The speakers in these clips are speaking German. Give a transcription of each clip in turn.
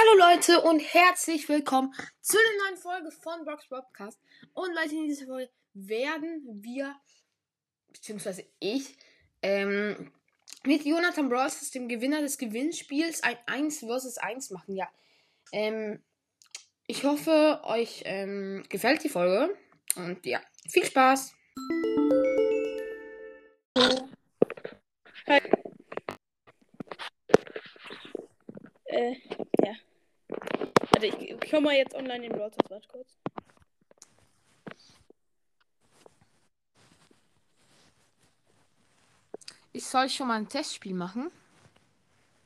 Hallo Leute und herzlich willkommen zu einer neuen Folge von Brox Podcast. Und Leute, in dieser Folge werden wir, beziehungsweise ich, ähm, mit Jonathan Bros, dem Gewinner des Gewinnspiels, ein 1 vs 1 machen. Ja, ähm, ich hoffe, euch ähm, gefällt die Folge. Und ja, viel Spaß. Hi. Äh, ja. Warte, ich, komm mal jetzt online in Brawl Stars, warte kurz. Ich soll schon mal ein Testspiel machen.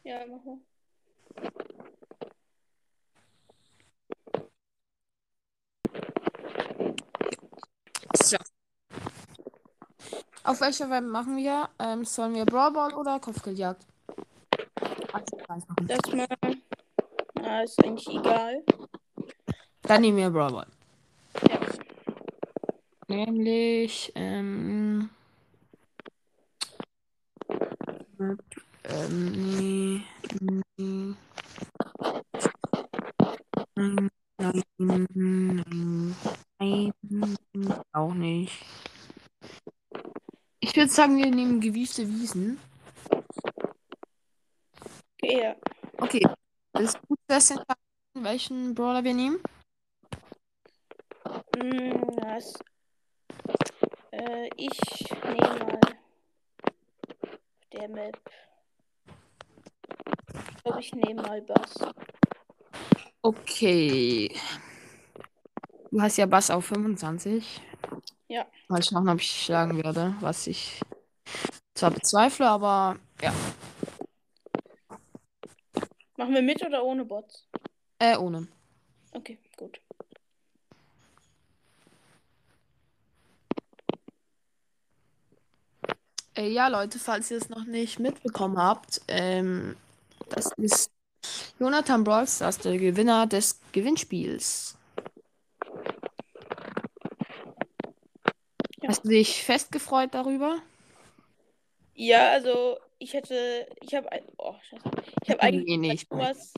Ja, mach mal. So. Auf welcher Web machen wir? Ähm, sollen wir Brawl Ball oder Kopfgeldjagd? Das mal. Na, ist eigentlich egal. Dann nehmen wir Brawl Ball. Ja. Nämlich, ähm. Ähm, nee. nee. Nein, nein, nein, nein, auch nicht. Ich würde sagen, wir nehmen gewiefte Wiesen. Okay, ja. Okay. Das ist gut, dass wir welchen Brawler wir nehmen. Was? Äh, ich nehme mal. Der Map. Ich glaube, ich nehme mal Bass. Okay. Du hast ja Bass auf 25. Ja. Mal schauen, ob ich schlagen werde, was ich zwar bezweifle, aber ja. Machen wir mit oder ohne Bots? Äh, ohne. Okay, gut. Äh, ja, Leute, falls ihr es noch nicht mitbekommen habt, ähm, das ist Jonathan Brawlstars, der Gewinner des Gewinnspiels. Ja. Hast du dich festgefreut darüber? Ja, also ich hätte, ich habe, oh scheiße, ich habe eigentlich Nee, nee, sowas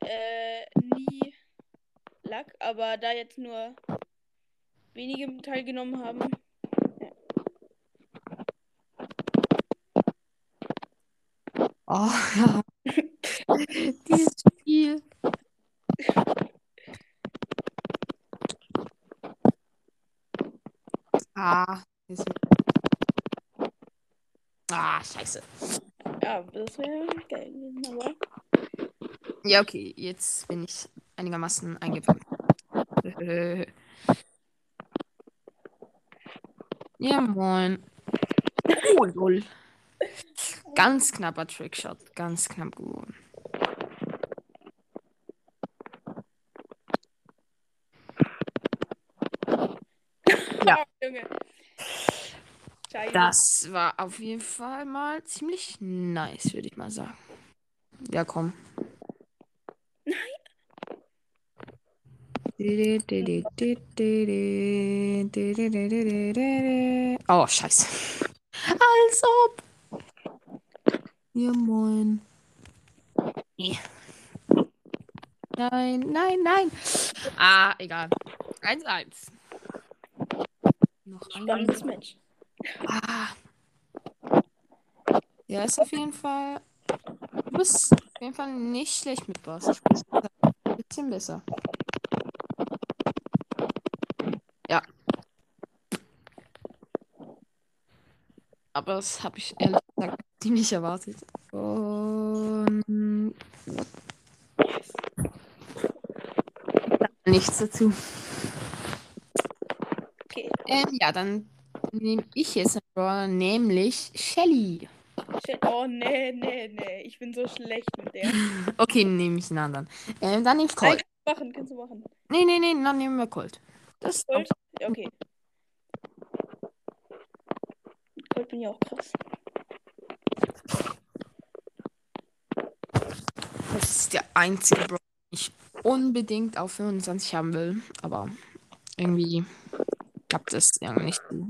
äh, nie Lack, aber da jetzt nur wenige teilgenommen haben, Oh, ja. Dieses Spiel. Ah, ist Ah, scheiße. ja, das wäre geil gewesen, aber Ja, okay, jetzt bin ich einigermaßen eingefangen. ja, moin. Oh, lol. Ganz knapper Trickshot. Ganz knapp geworden. Ja. Das war auf jeden Fall mal ziemlich nice, würde ich mal sagen. Ja, komm. Oh, scheiße. Als ob. Ja, moin. Nein, nein, nein. Ah, egal. 1-1. Noch ein. Spannendes Match. Ah. Ja, ist auf jeden Fall. Du bist auf jeden Fall nicht schlecht mit Boss. Ein bisschen besser. Ja. Aber das habe ich ehrlich ziemlich erwartet. Und. Nichts dazu. Okay. Ähm, ja, dann nehme ich jetzt einen Brawler, nämlich Shelly. Oh, nee, nee, nee. Ich bin so schlecht mit der. Okay, nehme ich einen anderen. Ähm, dann nehme ich Nein, Colt. kannst du machen, kannst du machen. Nee, nee, nee, dann nehmen wir Colt. Das. Colt bin ja auch krass. Das ist der einzige Brawler, den ich unbedingt auf 25 haben will. Aber irgendwie klappt es irgendwie nicht so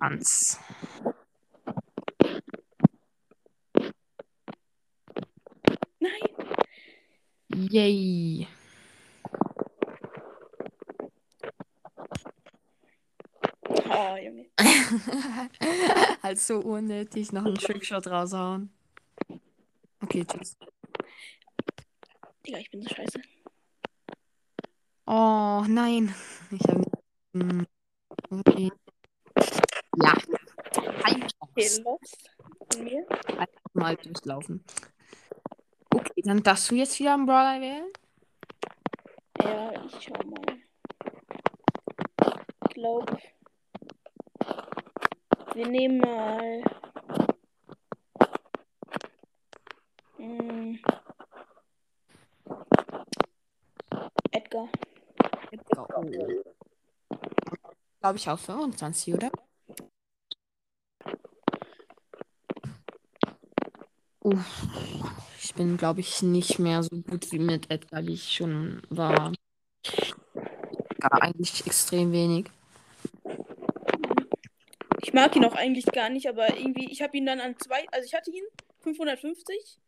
ganz. Nein. Yay. Oh, Junge. halt so unnötig noch einen Trickshot raushauen. Okay, tschüss. Digga, ich bin so scheiße. Oh, nein. Ich habe nicht. Hm, Okay. Ja. Ein. Von mir. Mal durchlaufen. Okay, dann darfst du jetzt wieder einen Brawler wählen. Ja, ich schau mal. Ich glaube. Wir nehmen mal. Hm. Edgar. Oh. Glaube ich auch 25, oder? Uff. Ich bin, glaube ich, nicht mehr so gut wie mit Edgar, wie ich schon war. Gar eigentlich extrem wenig. Ich mag ihn auch eigentlich gar nicht, aber irgendwie, ich habe ihn dann an zwei, also ich hatte ihn 550,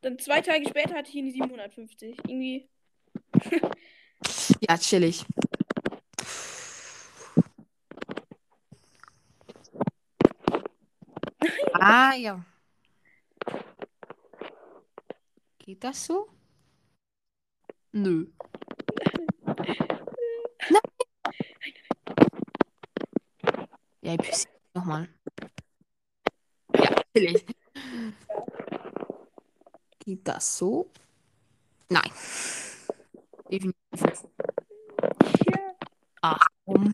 dann zwei Tage später hatte ich ihn 750. Irgendwie, Ja, chillig. Ah, ja. Geht das so? Nö. Nein. Ja, ich nochmal. Ja, chillig. Geht das so? Nein. Definitiv. nicht. ja. Ach, komm.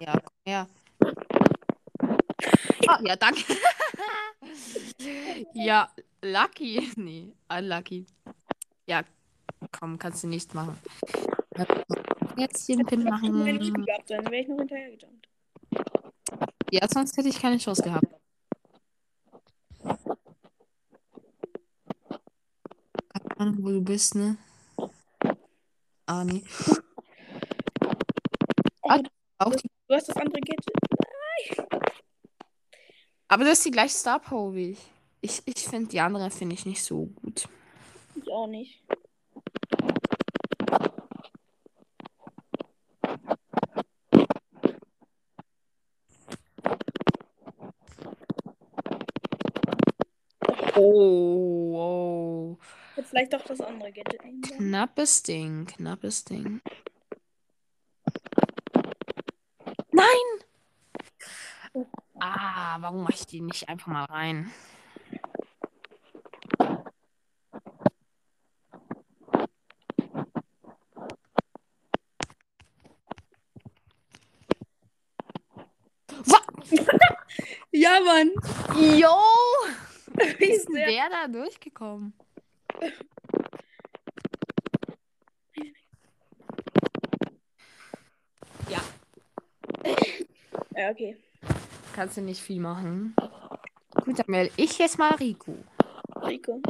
Ja, komm her. Ah, ja, danke. ja, lucky. Nee, unlucky. Ja, komm, kannst du nicht machen. Jetzt hier einen Pin Ich hätte meine Eco machen. gehabt, dann wäre ich noch hinterher gejumpt. Ja, sonst hätte ich keine Chance gehabt. Keine Ahnung, wo du bist, ne? Ah, nee. Ah, auch die, Du hast das andere Gadget. Aber das ist die gleiche Star Power wie ich. Ich, ich finde die andere finde ich nicht so gut. Ich auch nicht. Oh, oh. Ich hätte vielleicht doch das andere Gadget. Knappes Ding, knappes Ding. Nein! Warum mache ich die nicht einfach mal rein? Ja, Mann. Jo! Wie ist sehr- der da durchgekommen? Ja, Ja, okay. Kannst du nicht viel machen. Gut, dann wähle ich jetzt mal Rico. Rico.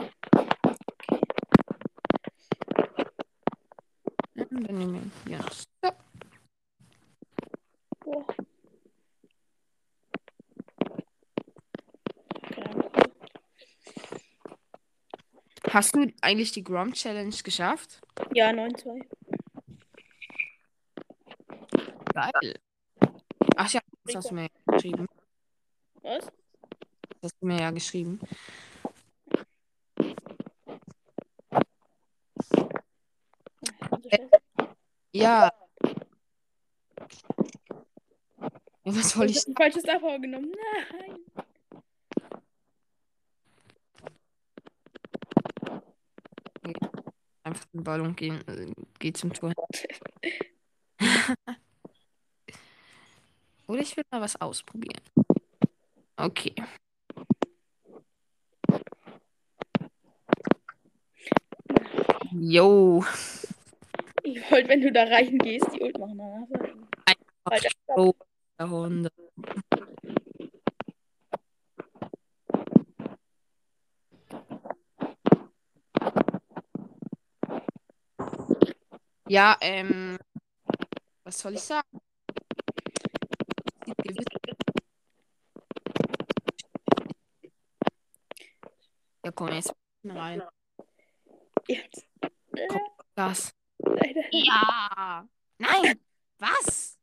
Und Dann nehmen wir hier noch. So. Boah. Hast du eigentlich die Grom Challenge geschafft? Ja, 9-2. Geil. Ach ja, das hast du mir geschrieben. Hast du mir ja geschrieben. Ja. Was soll Ich ich? hab ein falsches Power genommen. Nein. Einfach den Ball und gehen, äh, geh zum Tor. Oder ich will mal was ausprobieren. Okay. Jo. Ich wollte, wenn du da reingehst, die Ult machen. Der Hunde. Ja, ähm, was soll ich sagen? Ja, komm jetzt rein. Jetzt. Das. leider. Ja. Nein. Was?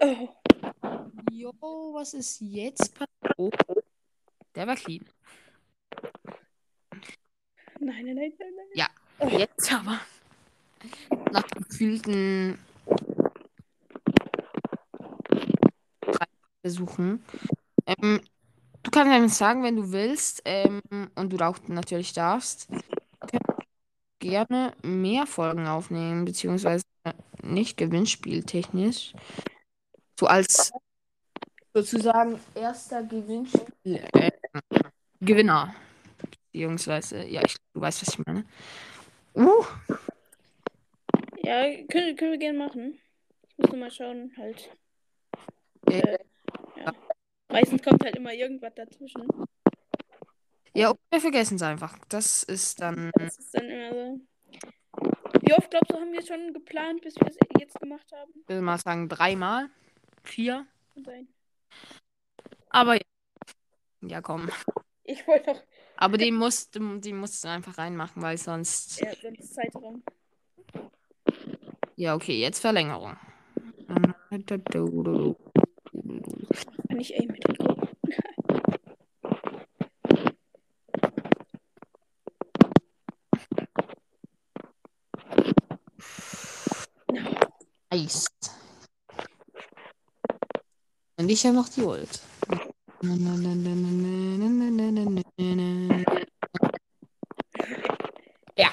Oh. Jo, was ist jetzt passiert? Oh. Der war clean. Nein, nein, nein, nein, nein. Ja. Oh. Jetzt aber. Nach gefühlten drei Versuchen. Ähm, du kannst mir sagen, wenn du willst, ähm, und du auch natürlich darfst, gerne mehr Folgen aufnehmen, beziehungsweise nicht gewinnspieltechnisch. So als sozusagen erster Gewinnspiel äh, Gewinner. Beziehungsweise, ja, ich, du weißt, was ich meine. Uh, Ja, können, können wir gerne machen. Ich muss nur mal schauen, halt. Äh, Äh, ja. Meistens kommt halt immer irgendwas dazwischen. Ja, und wir vergessen es einfach. Das ist dann. Das ist dann immer so. Wie oft glaubst du, haben wir schon geplant, bis wir es jetzt gemacht haben? Ich will mal sagen, dreimal. Vier. Kann sein. Aber ja. Ja, komm. Ich wollte doch. Aber die musst, die musst du einfach reinmachen, weil sonst. Ja, sonst Zeitraum. Ja, okay, jetzt Verlängerung. Kann ich eh mitgucken. Nice. Und ich habe noch die Ult. Ja.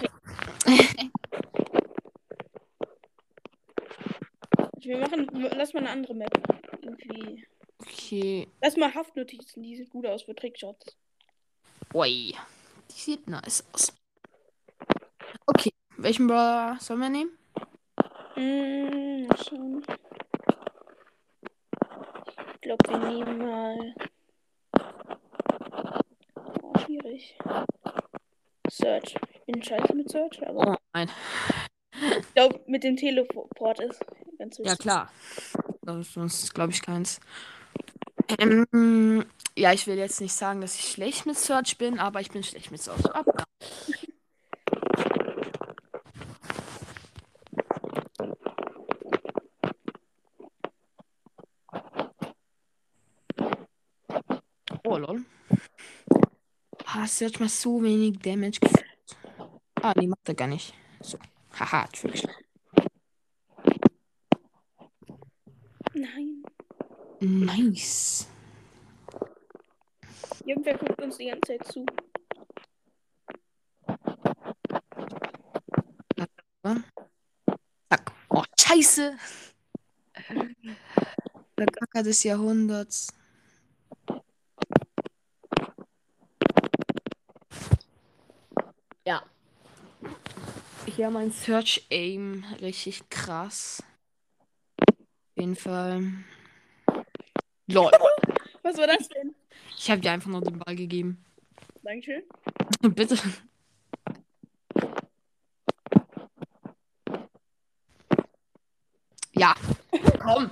Wir machen. Lass mal eine andere Map. Irgendwie. Okay. Lass mal Haftnotizen, die sieht gut aus für Trickshots. Ui. Die sieht nice aus. Okay. Welchen Brawler sollen wir nehmen? Hm, mal schauen. Ich glaube, wir nehmen mal. Oh, schwierig. Search. Ich bin scheiße mit Search, aber Oh nein. ich glaube, mit dem Teleport ist ganz Ja, wichtig. klar. Das ist sonst, glaube ich, keins. Ähm, ja, ich will jetzt nicht sagen, dass ich schlecht mit Search bin, aber ich bin schlecht mit Search. Aber Oh, lol. Ah, Search mal so wenig Damage gefühlt. Ah, die macht er gar nicht. So. Haha, Trickshot. Nein. Nice. Irgendwer guckt uns die ganze Zeit zu. Zack. Oh, scheiße. Der Kacker des Jahrhunderts. Hier mein Search Aim richtig krass. Auf jeden Fall. Lol. Was war das denn? Ich habe dir einfach nur den Ball gegeben. Dankeschön. Bitte. Ja. Komm.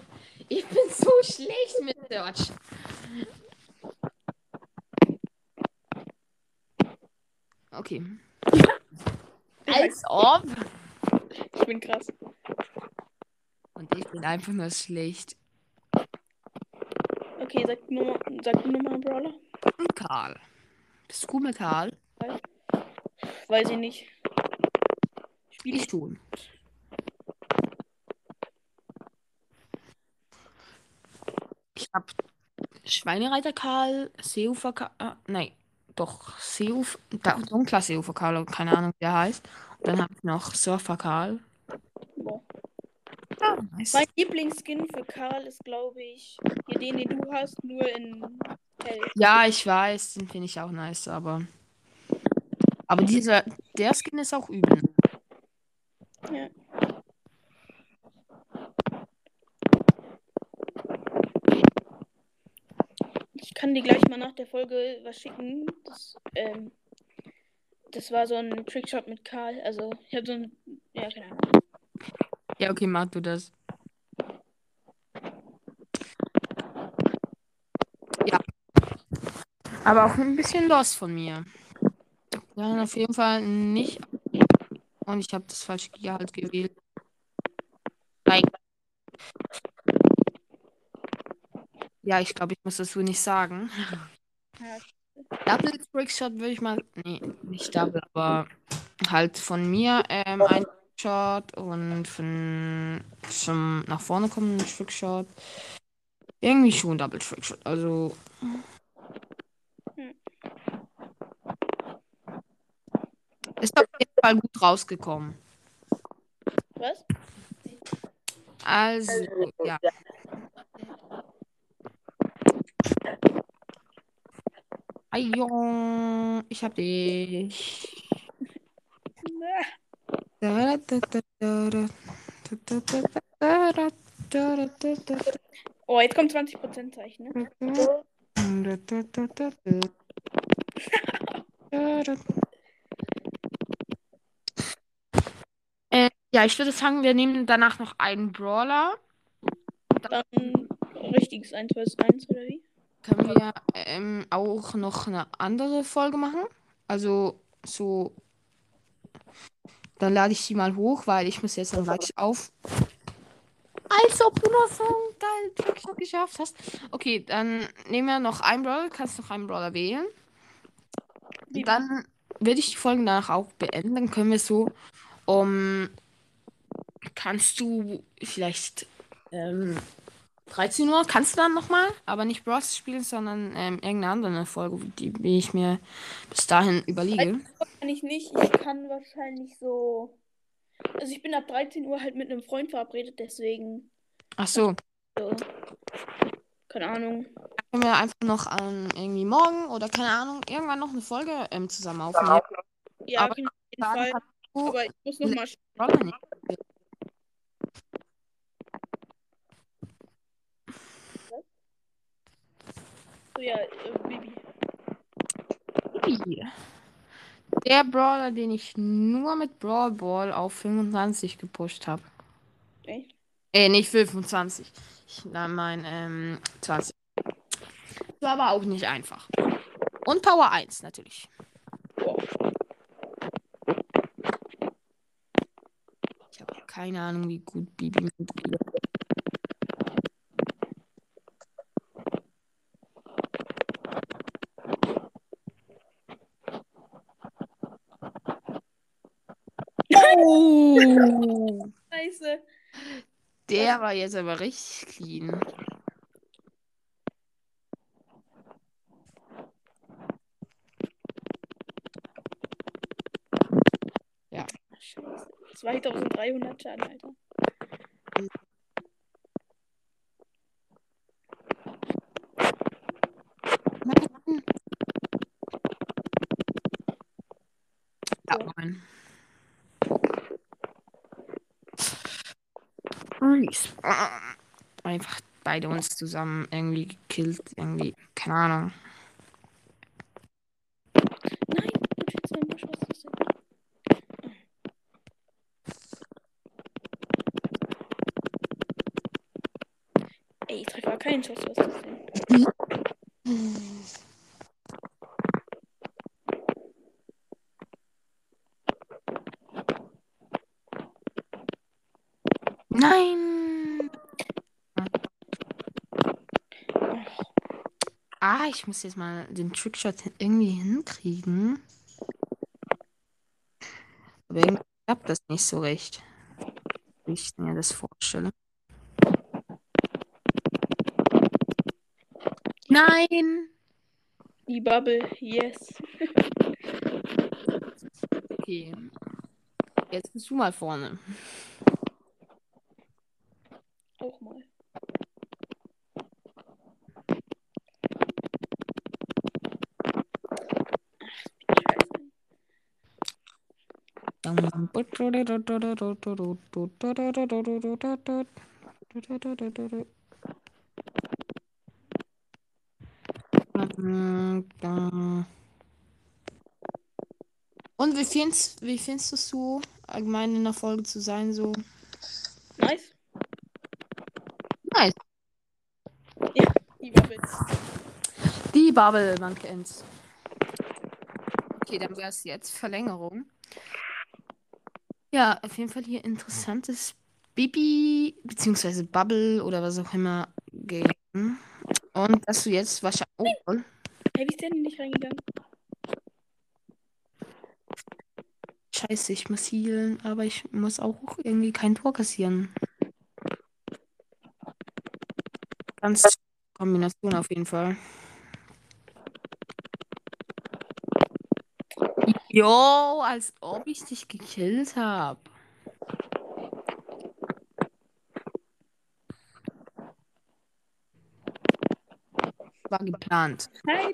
Ich bin so schlecht mit Search. Okay. Als ob. Ich bin krass. Und ich bin einfach nur schlecht. Okay, sag nur mal, sag nur mal Brawler. Und Karl. Bist du gut mit Karl? Weiß ich nicht. Spiel Ich ich. tun. Ich hab Schweinereiter Karl, Seeufer Karl, äh, nein, doch, Seeufer, dunkler Seeufer Karl, keine Ahnung, wie der heißt. Und dann habe ich noch Surfer Karl. Boah. Ah, nice. Mein Lieblingsskin für Karl ist, glaube ich, hier den, den du hast, nur in hell. Ja, ich weiß, den finde ich auch nice, aber. Aber dieser, der Skin ist auch übel. Ja. Ich kann dir gleich mal nach der Folge was schicken. Das, ähm, das war so ein Trickshot mit Karl. Also, ich habe so ein. Ja, keine Ahnung. Ja, okay, mach du das. Ja. Aber auch ein bisschen lost von mir. Dann auf jeden Fall nicht. Und ich habe das falsche Gehalt gewählt. Ja, ich glaube, ich muss das so nicht sagen. Ja. Double Trickshot würde ich mal. Nee, nicht Double, aber halt von mir ähm, ein Trickshot und von zum nach vorne kommenden Trickshot. Irgendwie schon Double Trickshot. Also. Hm. Ist auf jeden Fall gut rausgekommen. Was? Also, ja. Ayo, ich hab dich. Oh, jetzt kommt 20% Zeichen, ne? Äh, ja, ich würde sagen, wir nehmen danach noch einen Brawler. Dann richtiges 1 vs 1 oder wie? Können wir ähm, auch noch eine andere Folge machen? Also so. Dann lade ich die mal hoch, weil ich muss jetzt dann gleich auf. Als ob du noch so einen geilen Trickshot geschafft hast. Okay, dann nehmen wir noch einen Brawler. Kannst noch einen Brawler wählen. Und dann würde ich die Folgen danach auch beenden. Dann können wir so um. Kannst du vielleicht ähm, 13 Uhr kannst du dann nochmal, aber nicht Bros spielen, sondern ähm, irgendeine andere Folge, die, die ich mir bis dahin überlege. Kann ich nicht. Ich kann wahrscheinlich so. Also ich bin ab 13 Uhr halt mit einem Freund verabredet, deswegen. Ach so, So. Keine Ahnung. können wir einfach noch ähm, irgendwie morgen oder keine Ahnung, irgendwann noch eine Folge ähm, zusammen aufnehmen. Ja, Aber auf jeden Fall. Aber ich muss noch ja, äh, Bibi. Der Brawler, den ich nur mit Brawl Ball auf 25 gepusht habe. Echt? Äh, nicht 25. Ich nahm mein ähm, 20. War aber auch nicht einfach. Und Power 1 natürlich. Boah. Ich habe keine Ahnung, wie gut Bibi mitspielt. Oh! Scheiße. Der war jetzt aber richtig clean. Scheiße. 2300 Schaden, Alter. Nein. Ja, moin. Reese. Einfach beide uns zusammen irgendwie gekillt. Irgendwie, keine Ahnung. Nein, ich will zwei Busch, was ist das denn? Ey, ich treffe keinen Schuss, was ist das denn? Nein! Ah, ich muss jetzt mal den Trickshot irgendwie hinkriegen. Aber irgendwie klappt das nicht so recht. Wie ich mir das vorstelle. Nein! Die Bubble, yes. Okay. Jetzt bist du mal vorne. Und wie findest, wie findest du es so, allgemein in der Folge zu sein? So Nice. nice. Die Bubble. Die Bubble, man kennt's. Okay, dann wäre es jetzt Verlängerung. Ja, auf jeden Fall hier interessantes Bibi, beziehungsweise Bubble oder was auch immer Game. Und dass du jetzt wahrscheinlich. Oh, toll. Hey, wie ist der denn nicht reingegangen? scheiße, ich muss healen, aber ich muss auch irgendwie kein Tor kassieren. Ganz Kombination auf jeden Fall. Jo, als ob ich dich gekillt habe. War geplant. Nein.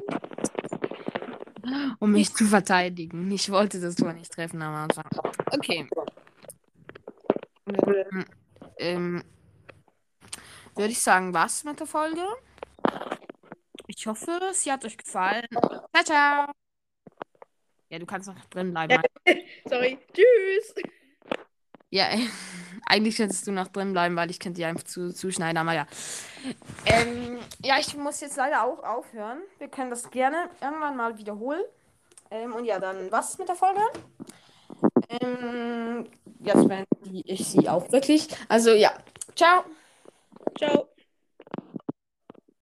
Um mich zu verteidigen. Ich wollte das Tor nicht treffen am Anfang. Okay. Ähm, ähm, würde ich sagen, was mit der Folge? Ich hoffe, sie hat euch gefallen. Ciao, ciao. Ja, du kannst noch drin bleiben. Sorry. Tschüss. Ja, eigentlich hättest du noch drin bleiben, weil ich könnte die einfach zu, zuschneiden, aber ja. Ähm, ja, ich muss jetzt leider auch aufhören. Wir können das gerne irgendwann mal wiederholen. Ähm, und ja, dann was mit der Folge? Ähm, jetzt beende ich sie auch wirklich. Also ja, ciao. Ciao.